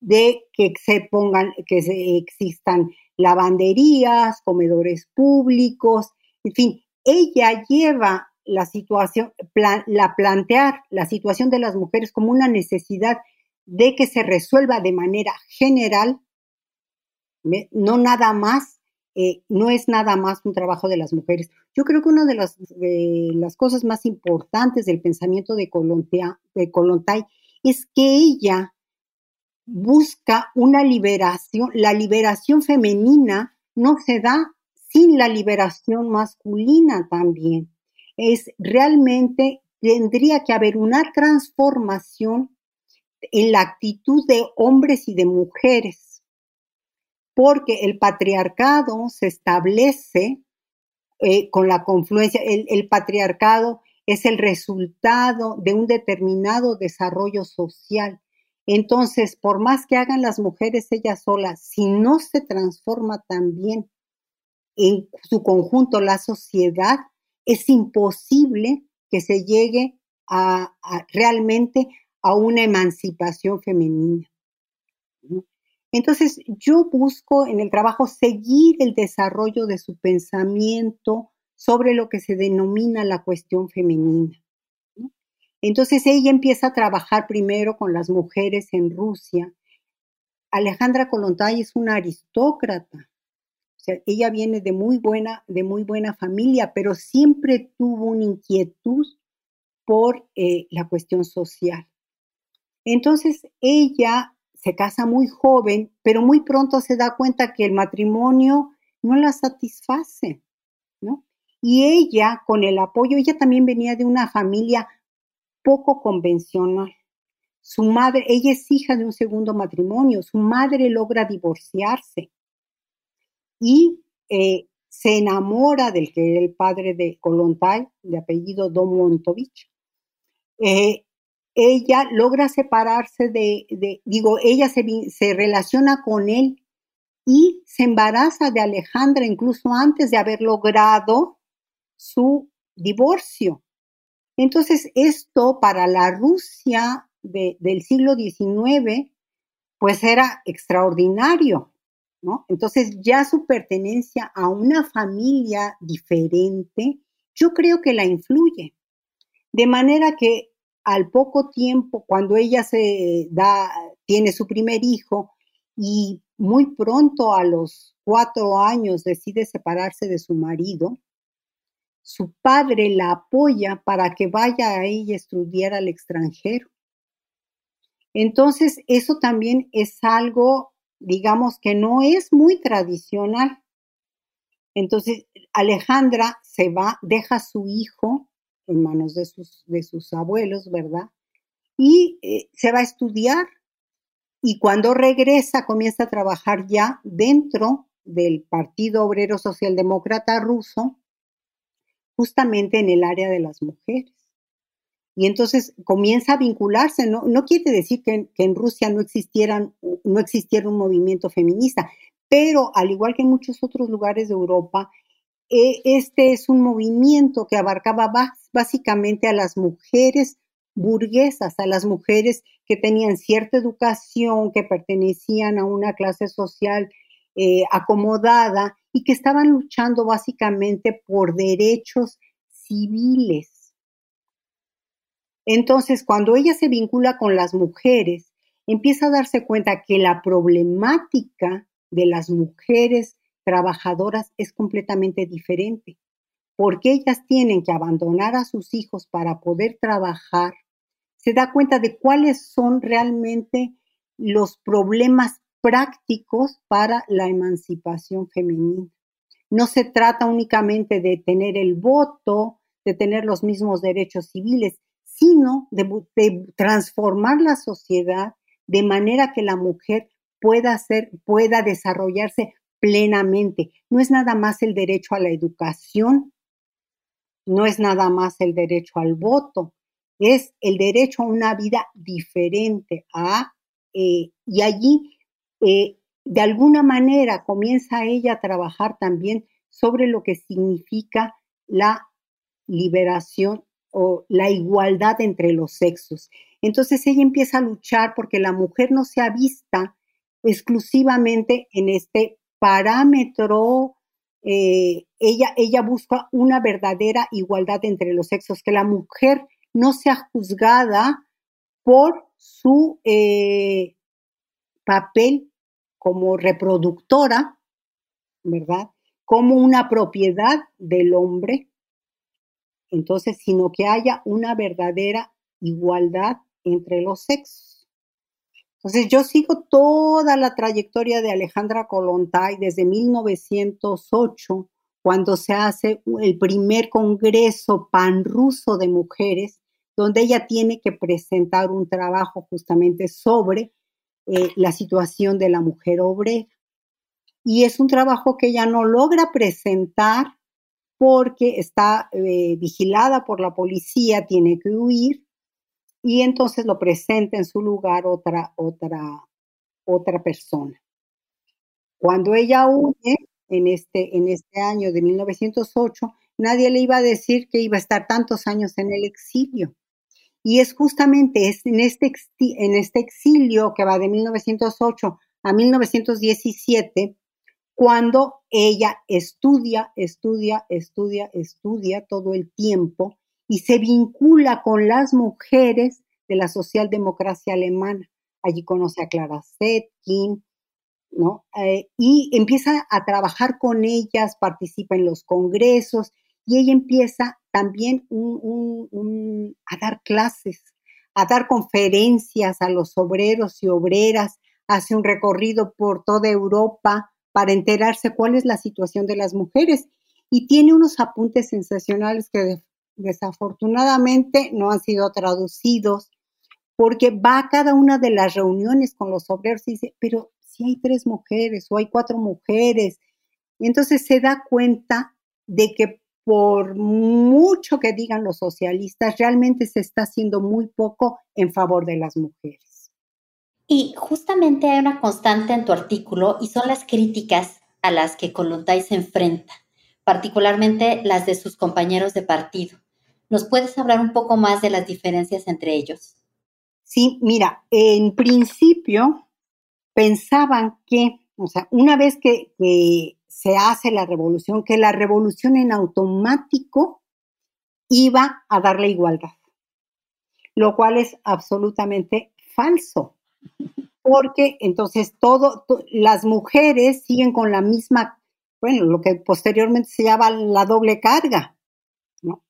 de que se pongan, que se, existan lavanderías, comedores públicos, en fin, ella lleva la situación, la plantear la situación de las mujeres como una necesidad de que se resuelva de manera general, no nada más, eh, no es nada más un trabajo de las mujeres. Yo creo que una de las, las cosas más importantes del pensamiento de, de Colontay es que ella busca una liberación, la liberación femenina no se da sin la liberación masculina también. Es realmente, tendría que haber una transformación en la actitud de hombres y de mujeres, porque el patriarcado se establece eh, con la confluencia, el patriarcado es el resultado de un determinado desarrollo social. Entonces, por más que hagan las mujeres ellas solas, si no se transforma también en su conjunto la sociedad, es imposible que se llegue a, realmente a una emancipación femenina. Entonces, yo busco en el trabajo seguir el desarrollo de su pensamiento sobre lo que se denomina la cuestión femenina. Entonces, ella empieza a trabajar primero con las mujeres en Rusia. Alejandra Kolontai es una aristócrata, ella viene de muy buena, de muy buena familia, pero siempre tuvo una inquietud por eh, la cuestión social. Entonces ella se casa muy joven, pero muy pronto se da cuenta que el matrimonio no la satisface, ¿no? Y ella, con el apoyo, ella también venía de una familia poco convencional. Su madre, ella es hija de un segundo matrimonio, su madre logra divorciarse y eh, se enamora del que era el padre de Kolontay, de apellido Don Montovich. Eh, ella logra separarse de, digo, ella se, se, relaciona con él y se embaraza de Alejandra incluso antes de haber logrado su divorcio. Entonces, esto para la Rusia del siglo XIX, pues era extraordinario, entonces ya su pertenencia a una familia diferente, yo creo que la influye. De manera que al poco tiempo, cuando ella se da, tiene su primer hijo y muy pronto a los cuatro años decide separarse de su marido, su padre la apoya para que vaya a ella a estudiar al extranjero. Entonces, eso también es algo digamos que no es muy tradicional. Entonces, Alejandra se va, deja a su hijo en manos de sus, de sus abuelos, ¿verdad? Y eh, se va a estudiar. Y cuando regresa, comienza a trabajar ya dentro del Partido Obrero Socialdemócrata ruso, justamente en el área de las mujeres. Y entonces comienza a vincularse, no, quiere decir que, en Rusia no, existieran, no existiera un movimiento feminista, pero al igual que en muchos otros lugares de Europa, eh, este es un movimiento que abarcaba básicamente a las mujeres burguesas, a las mujeres que tenían cierta educación, que pertenecían a una clase social eh, acomodada y que estaban luchando básicamente por derechos civiles entonces, cuando ella se vincula con las mujeres, empieza a darse cuenta que la problemática de las mujeres trabajadoras es completamente diferente, porque ellas tienen que abandonar a sus hijos para poder trabajar, se da cuenta de cuáles son realmente los problemas prácticos para la emancipación femenina. No se trata únicamente de tener el voto, de tener los mismos derechos civiles, de, transformar la sociedad de manera que la mujer pueda, ser, pueda desarrollarse plenamente. No es nada más el derecho a la educación, no es nada más el derecho al voto, es el derecho a una vida diferente. A, eh, y allí, eh, de alguna manera, comienza ella a trabajar también sobre lo que significa la liberación o la igualdad entre los sexos. Entonces ella empieza a luchar porque la mujer no sea vista exclusivamente en este parámetro. Eh, ella, ella busca una verdadera igualdad entre los sexos, que la mujer no sea juzgada por su eh, papel como reproductora, ¿verdad? Como una propiedad del hombre. Entonces, sino que haya una verdadera igualdad entre los sexos. Entonces, yo sigo toda la trayectoria de Alejandra Kolontai desde 1908, cuando se hace el primer congreso panruso de mujeres, donde ella tiene que presentar un trabajo justamente sobre eh, la situación de la mujer obrera. Y es un trabajo que ella no logra presentar porque está eh, vigilada por la policía, tiene que huir y entonces lo presenta en su lugar otra, otra, otra persona. Cuando ella huye en este, en este año de 1908, nadie le iba a decir que iba a estar tantos años en el exilio. Y es justamente en, este, en este exilio que va de 1908 a 1917 cuando ella estudia, estudia, estudia, estudia todo el tiempo y se vincula con las mujeres de la socialdemocracia alemana. Allí conoce a Clara Zetkin, ¿no? Eh, y empieza a trabajar con ellas, participa en los congresos y ella empieza también a dar clases, a dar conferencias a los obreros y obreras, hace un recorrido por toda Europa para enterarse cuál es la situación de las mujeres y tiene unos apuntes sensacionales que desafortunadamente no han sido traducidos porque va a cada una de las reuniones con los obreros y dice, pero si hay tres mujeres o hay cuatro mujeres. entonces se da cuenta de que por mucho que digan los socialistas, realmente se está haciendo muy poco en favor de las mujeres. Y justamente hay una constante en tu artículo y son las críticas a las que Kolontai se enfrenta, particularmente las de sus compañeros de partido. ¿Nos puedes hablar un poco más de las diferencias entre ellos? Sí, mira, en principio pensaban que, o sea, una vez que, que se hace la revolución, que la revolución en automático iba a darle igualdad, lo cual es absolutamente falso, porque entonces todo, las mujeres siguen con la misma, bueno, lo que posteriormente se llama la doble carga, ¿no?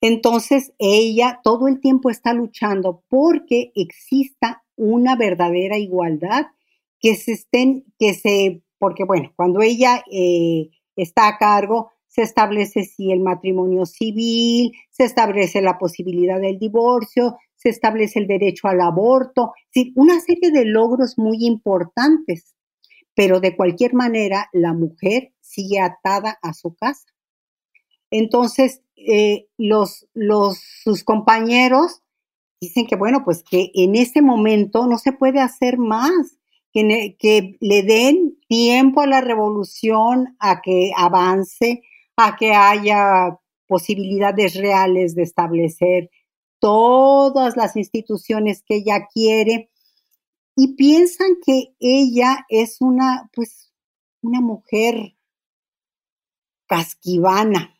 Entonces ella todo el tiempo está luchando porque exista una verdadera igualdad, que se estén, que se porque bueno, cuando ella eh, está a cargo, se establece si el matrimonio civil, se establece la posibilidad del divorcio, se establece el derecho al aborto, una serie de logros muy importantes, pero de cualquier manera la mujer sigue atada a su casa. Entonces, eh, los, los, sus compañeros dicen que, bueno, pues que en este momento no se puede hacer más, que, le den tiempo a la revolución, a que avance, a que haya posibilidades reales de establecer todas las instituciones que ella quiere y piensan que ella es una, pues, una mujer casquivana,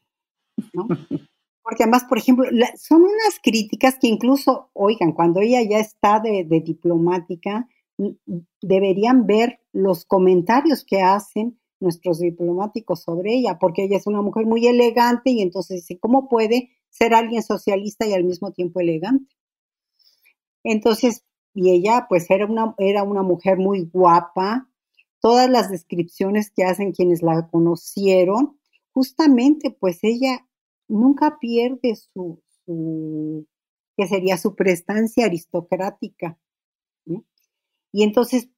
¿no? Porque además, por ejemplo, son unas críticas que incluso, oigan, cuando ella ya está de diplomática, deberían ver los comentarios que hacen nuestros diplomáticos sobre ella, porque ella es una mujer muy elegante y entonces dice, ¿cómo puede ser alguien socialista y al mismo tiempo elegante? Entonces, y ella pues era una, era una mujer muy guapa, todas las descripciones que hacen quienes la conocieron, justamente pues ella nunca pierde su, que sería su prestancia aristocrática. Y entonces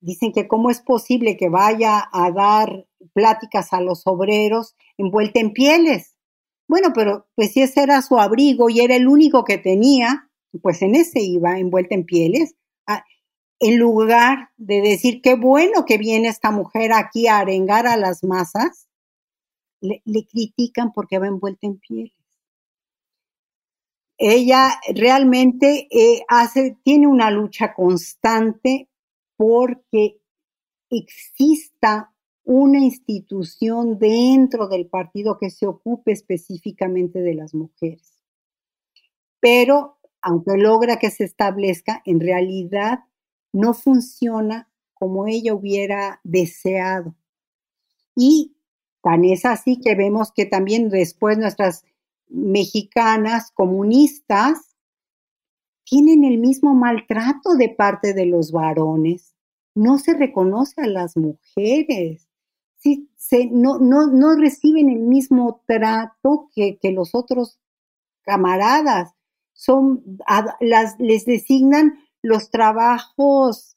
dicen que cómo es posible que vaya a dar pláticas a los obreros envuelta en pieles. Bueno, pero pues si ese era su abrigo y era el único que tenía, pues en ese iba envuelta en pieles. en lugar de decir qué bueno que viene esta mujer aquí a arengar a las masas, le, critican porque va envuelta en pieles. Ella realmente eh, hace, tiene una lucha constante porque exista una institución dentro del partido que se ocupe específicamente de las mujeres. Pero, aunque logra que se establezca, en realidad no funciona como ella hubiera deseado. Y tan es así que vemos que también después nuestras mexicanas comunistas tienen el mismo maltrato de parte de los varones. No se reconoce a las mujeres. No, no, no, reciben el mismo trato que, que los otros camaradas. Son, las, les designan los trabajos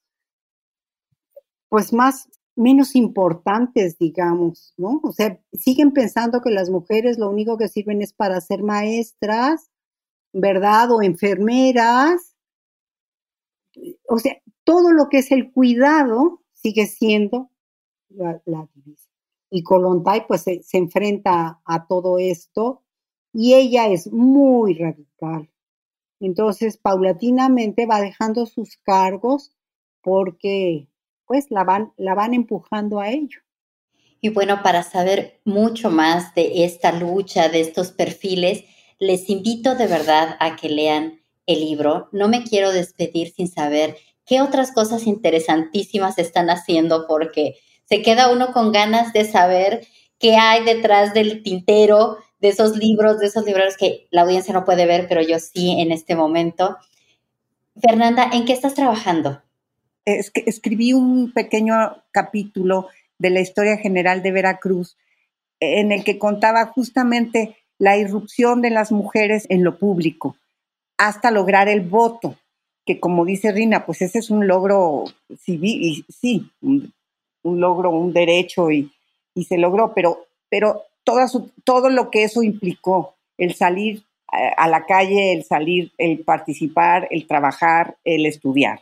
pues más menos importantes, digamos, ¿no? O sea, siguen pensando que las mujeres lo único que sirven es para ser maestras, ¿verdad? O enfermeras. O sea, todo lo que es el cuidado sigue siendo Y Colontay pues se, se enfrenta a todo esto y ella es muy radical. Entonces, paulatinamente va dejando sus cargos porque pues la van, la van empujando a ello. Y bueno, para saber mucho más de esta lucha, de estos perfiles, les invito de verdad a que lean el libro. No me quiero despedir sin saber qué otras cosas interesantísimas están haciendo porque se queda uno con ganas de saber qué hay detrás del tintero de esos libros, de esos libros que la audiencia no puede ver, pero yo sí en este momento. Fernanda, ¿en qué estás trabajando? escribí un pequeño capítulo de la historia general de Veracruz en el que contaba justamente la irrupción de las mujeres en lo público hasta lograr el voto, que como dice Rina, pues ese es un logro civil, y sí, un, logro, un derecho y, se logró, pero, pero todo, todo lo que eso implicó, el salir a la calle, el salir, el participar, el trabajar, el estudiar.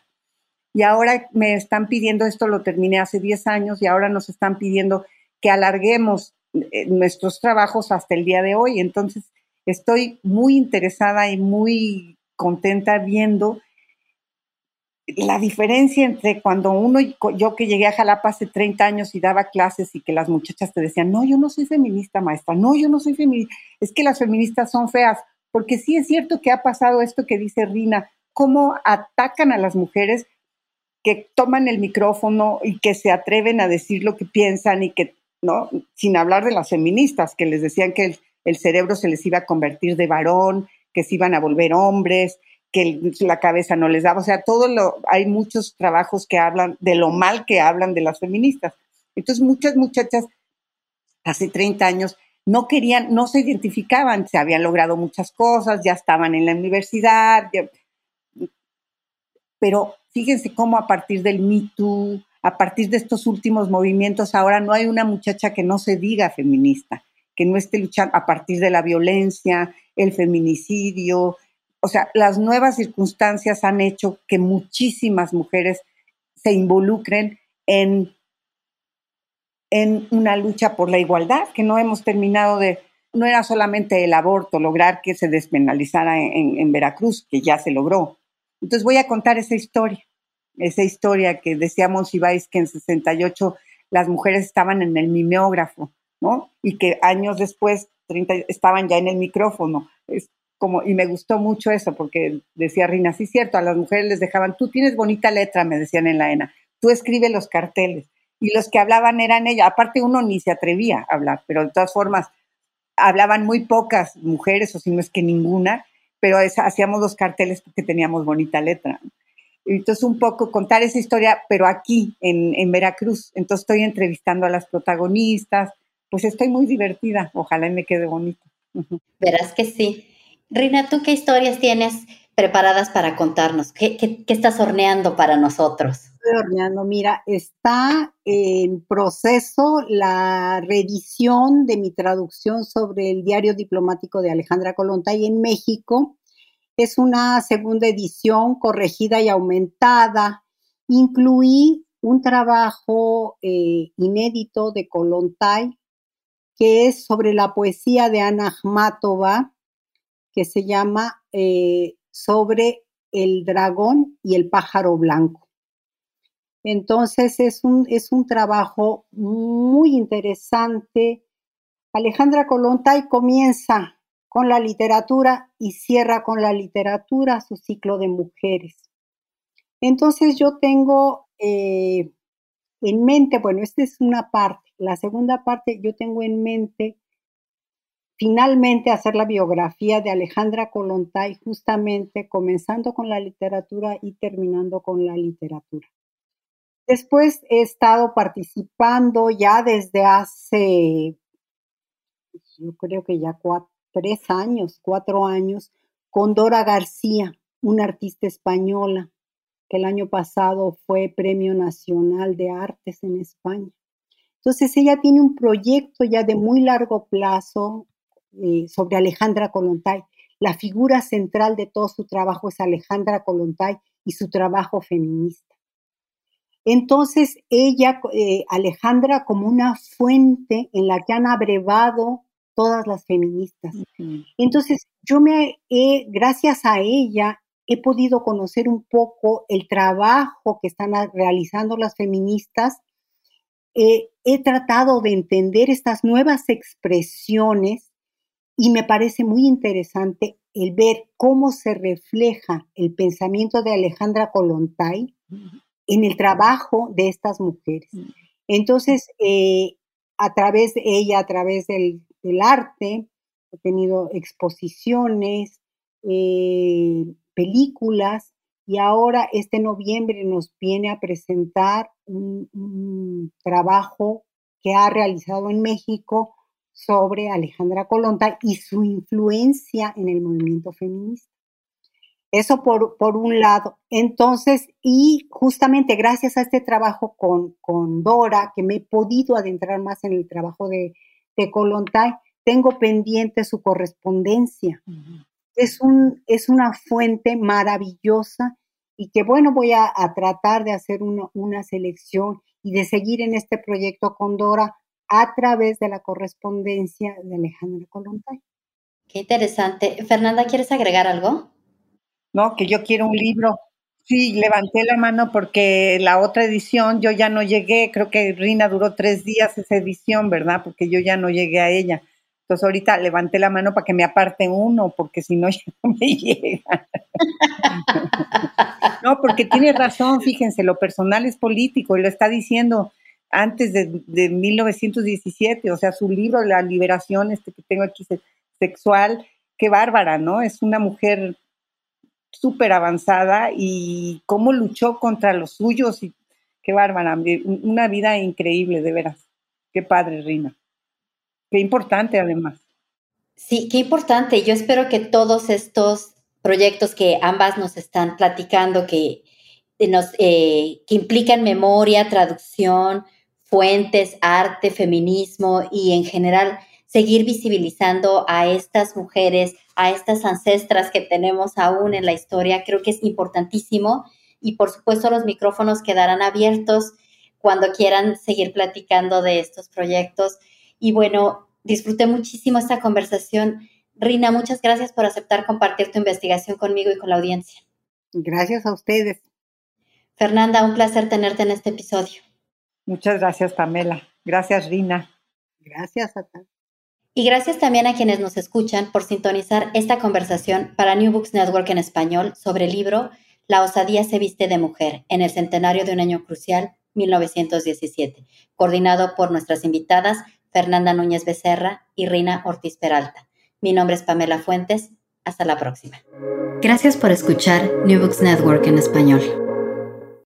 Y ahora me están pidiendo, esto lo terminé hace 10 años, y ahora nos están pidiendo que alarguemos eh, nuestros trabajos hasta el día de hoy. Entonces, estoy muy interesada y muy contenta viendo la diferencia entre cuando uno, yo que llegué a Jalapa hace 30 años y daba clases y que las muchachas te decían, no, yo no soy feminista, maestra, no, yo no soy feminista, es que las feministas son feas, porque sí es cierto que ha pasado esto que dice Rina, cómo atacan a las mujeres que toman el micrófono y que se atreven a decir lo que piensan y que, ¿no? Sin hablar de las feministas, que les decían que el, cerebro se les iba a convertir de varón, que se iban a volver hombres, que la cabeza no les daba. O sea, todo lo, hay muchos trabajos que hablan de lo mal que hablan de las feministas. Entonces, muchas muchachas hace 30 años no querían, no se identificaban, se habían logrado muchas cosas, ya estaban en la universidad, pero Fíjense cómo a partir del Me Too, a partir de estos últimos movimientos, ahora no hay una muchacha que no se diga feminista, que no esté luchando a partir de la violencia, el feminicidio. O sea, las nuevas circunstancias han hecho que muchísimas mujeres se involucren en, en una lucha por la igualdad, que no hemos terminado de, no era solamente el aborto, lograr que se despenalizara en, Veracruz, que ya se logró. Entonces voy a contar esa historia esa historia que decía Monsiváis que en 68 las mujeres estaban en el mimeógrafo, ¿no? Y que años después 30, estaban ya en el micrófono. Como, y me gustó mucho eso, porque decía Rina, sí, cierto, a las mujeres les dejaban, tú tienes bonita letra, me decían en la ENA, tú escribe los carteles. Y los que hablaban eran ella. Aparte, uno ni se atrevía a hablar, pero de todas formas, hablaban muy pocas mujeres, o si no es que ninguna, pero hacíamos los carteles porque teníamos bonita letra. Entonces, un poco contar esa historia, pero aquí, en, Veracruz. Entonces, estoy entrevistando a las protagonistas. Pues estoy muy divertida. Ojalá me quede bonito. Verás que sí. Rina, ¿tú qué historias tienes preparadas para contarnos? ¿Qué, estás horneando para nosotros? Estoy horneando. Mira, está en proceso la reedición de mi traducción sobre el diario diplomático de Alejandra Colontay en México es una segunda edición corregida y aumentada. Incluí un trabajo eh, inédito de Colontay que es sobre la poesía de Ana Akhmatova, que se llama eh, Sobre el dragón y el pájaro blanco. Entonces es un, es un trabajo muy interesante. Alejandra Colontay comienza con la literatura y cierra con la literatura su ciclo de mujeres. Entonces yo tengo eh, en mente, bueno, esta es una parte. La segunda parte, yo tengo en mente finalmente hacer la biografía de Alejandra Colontay, justamente comenzando con la literatura y terminando con la literatura. Después he estado participando ya desde hace, yo creo que ya tres años, cuatro años, con Dora García, una artista española que el año pasado fue Premio Nacional de Artes en España. Entonces ella tiene un proyecto ya de muy largo plazo eh, sobre Alejandra Colontay. La figura central de todo su trabajo es Alejandra Colontay y su trabajo feminista. Entonces ella, eh, Alejandra, como una fuente en la que han abrevado todas las feministas. Entonces yo me he, gracias a ella, he podido conocer un poco el trabajo que están realizando las feministas. Eh, he tratado de entender estas nuevas expresiones y me parece muy interesante el ver cómo se refleja el pensamiento de Alejandra Colontay en el trabajo de estas mujeres. Entonces, eh, a través de ella, a través del, arte, he tenido exposiciones, eh, películas y ahora este noviembre nos viene a presentar un, trabajo que ha realizado en México sobre Alejandra Colonta y su influencia en el movimiento feminista. Eso por, por, un lado. Entonces, y justamente gracias a este trabajo con, con, Dora, que me he podido adentrar más en el trabajo de, de tengo pendiente su correspondencia es, un, es una fuente maravillosa y que bueno, voy a, tratar de hacer una selección y de seguir en este proyecto con Dora a través de la correspondencia de Alejandra Colontay. Qué interesante. Fernanda, ¿quieres agregar algo? No, que yo quiero un libro. Sí, levanté la mano porque la otra edición yo ya no llegué, creo que Rina duró tres días esa edición, ¿verdad? Porque yo ya no llegué a ella. Entonces ahorita levanté la mano para que me aparte uno, porque si no ya no me llega. no, porque tiene razón, fíjense, lo personal es político y lo está diciendo antes de, 1917, o sea, su libro, La Liberación, este que tengo aquí, sexual, qué bárbara, ¿no? Es una mujer súper avanzada y cómo luchó contra los suyos y qué bárbara, una vida increíble, de veras. Qué padre, Rina. Qué importante además. Sí, qué importante. Yo espero que todos estos proyectos que ambas nos están platicando, que, nos, eh, que implican memoria, traducción, fuentes, arte, feminismo y en general seguir visibilizando a estas mujeres, a estas ancestras que tenemos aún en la historia, creo que es importantísimo. Y por supuesto los micrófonos quedarán abiertos cuando quieran seguir platicando de estos proyectos. Y bueno, disfruté muchísimo esta conversación. Rina, muchas gracias por aceptar compartir tu investigación conmigo y con la audiencia. Gracias a ustedes. Fernanda, un placer tenerte en este episodio. Muchas gracias, Pamela. Gracias, Rina. Gracias, a Y gracias también a quienes nos escuchan por sintonizar esta conversación para New Books Network en español sobre el libro La osadía se viste de mujer en el centenario de un año crucial, 1917, coordinado por nuestras invitadas Fernanda Núñez Becerra y Rina Ortiz Peralta. Mi nombre es Pamela Fuentes. Hasta la próxima. Gracias por escuchar New Books Network en español.